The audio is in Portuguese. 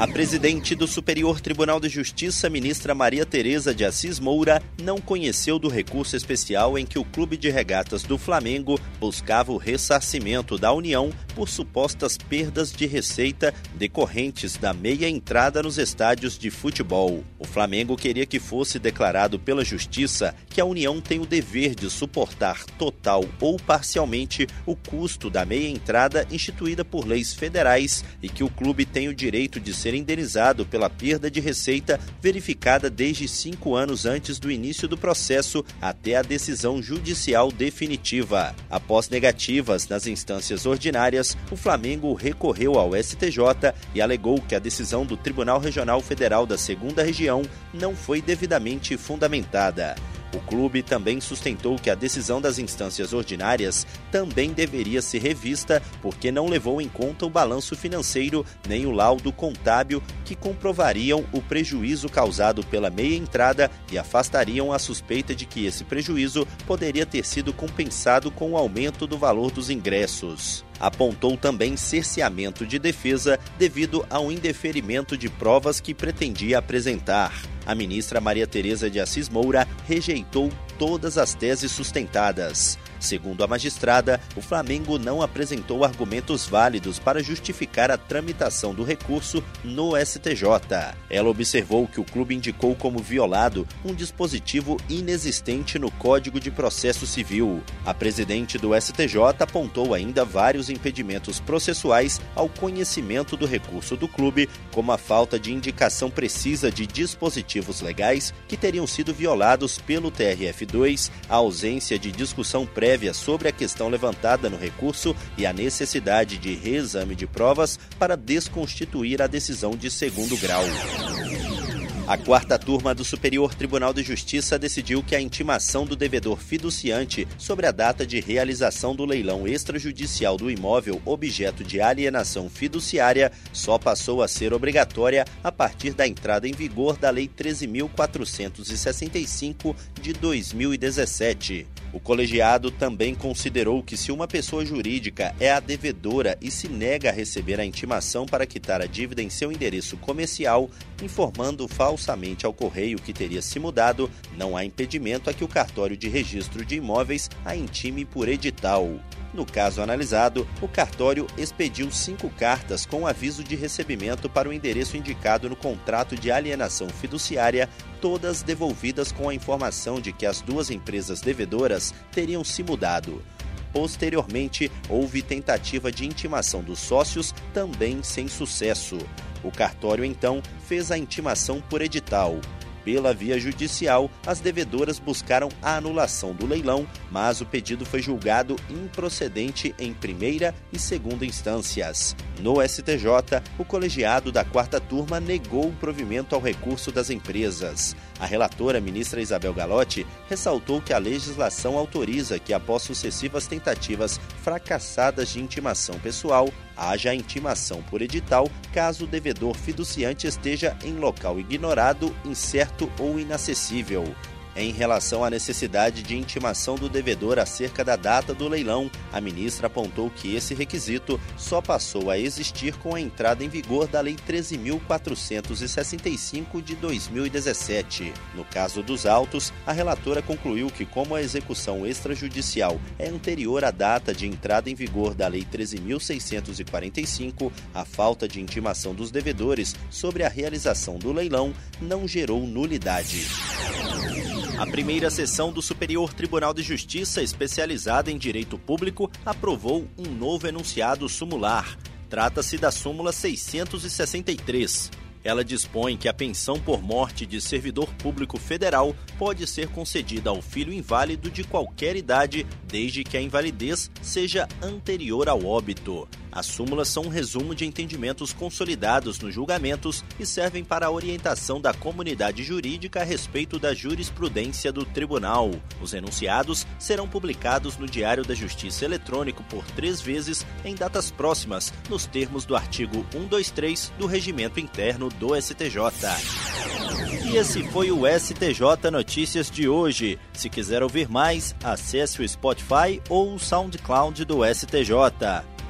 A presidente do Superior Tribunal de Justiça, ministra Maria Tereza de Assis Moura, não conheceu do recurso especial em que o Clube de Regatas do Flamengo buscava o ressarcimento da União por supostas perdas de receita decorrentes da meia entrada nos estádios de futebol. O Flamengo queria que fosse declarado pela Justiça que a União tem o dever de suportar total ou parcialmente o custo da meia entrada instituída por leis federais e que o clube tem o direito de ser ser indenizado pela perda de receita verificada desde cinco anos antes do início do processo até a decisão judicial definitiva. Após negativas nas instâncias ordinárias, o Flamengo recorreu ao STJ e alegou que a decisão do Tribunal Regional Federal da Segunda Região não foi devidamente fundamentada. O clube também sustentou que a decisão das instâncias ordinárias também deveria ser revista porque não levou em conta o balanço financeiro nem o laudo contábil que comprovariam o prejuízo causado pela meia entrada e afastariam a suspeita de que esse prejuízo poderia ter sido compensado com o aumento do valor dos ingressos apontou também cerceamento de defesa devido ao indeferimento de provas que pretendia apresentar. A ministra Maria Tereza de Assis Moura rejeitou todas as teses sustentadas. Segundo a magistrada, o Flamengo não apresentou argumentos válidos para justificar a tramitação do recurso no STJ. Ela observou que o clube indicou como violado um dispositivo inexistente no Código de Processo Civil. A presidente do STJ apontou ainda vários impedimentos processuais ao conhecimento do recurso do clube, como a falta de indicação precisa de dispositivos legais que teriam sido violados pelo TRF2, a ausência de discussão prévia sobre a questão levantada no recurso e a necessidade de reexame de provas para desconstituir a decisão de segundo grau. A quarta turma do Superior Tribunal de Justiça decidiu que a intimação do devedor fiduciante sobre a data de realização do leilão extrajudicial do imóvel objeto de alienação fiduciária só passou a ser obrigatória a partir da entrada em vigor da Lei 13.465 de 2017. O colegiado também considerou que se uma pessoa jurídica é a devedora e se nega a receber a intimação para quitar a dívida em seu endereço comercial, informando falsamente ao correio que teria se mudado, não há impedimento a que o cartório de registro de imóveis a intime por edital. No caso analisado, o cartório expediu cinco cartas com aviso de recebimento para o endereço indicado no contrato de alienação fiduciária, todas devolvidas com a informação de que as duas empresas devedoras teriam se mudado. Posteriormente, houve tentativa de intimação dos sócios, também sem sucesso. O cartório então fez a intimação por edital. Pela via judicial, as devedoras buscaram a anulação do leilão, mas o pedido foi julgado improcedente em primeira e segunda instâncias. No STJ, o colegiado da quarta turma negou o provimento ao recurso das empresas. A relatora, ministra Isabel Galotti, ressaltou que a legislação autoriza que, após sucessivas tentativas fracassadas de intimação pessoal, haja intimação por edital caso o devedor fiduciante esteja em local ignorado, incerto ou inacessível. Em relação à necessidade de intimação do devedor acerca da data do leilão, a ministra apontou que esse requisito só passou a existir com a entrada em vigor da Lei 13.465 de 2017. No caso dos autos, a relatora concluiu que, como a execução extrajudicial é anterior à data de entrada em vigor da Lei 13.645, a falta de intimação dos devedores sobre a realização do leilão não gerou nulidade. A primeira sessão do Superior Tribunal de Justiça, especializada em direito público, aprovou um novo enunciado sumular. Trata-se da súmula 663. Ela dispõe que a pensão por morte de servidor público federal pode ser concedida ao filho inválido de qualquer idade, desde que a invalidez seja anterior ao óbito. As súmulas são um resumo de entendimentos consolidados nos julgamentos e servem para a orientação da comunidade jurídica a respeito da jurisprudência do tribunal. Os enunciados serão publicados no Diário da Justiça eletrônico por três vezes em datas próximas, nos termos do artigo 123 do Regimento Interno do STJ. E esse foi o STJ Notícias de hoje. Se quiser ouvir mais, acesse o Spotify ou o SoundCloud do STJ.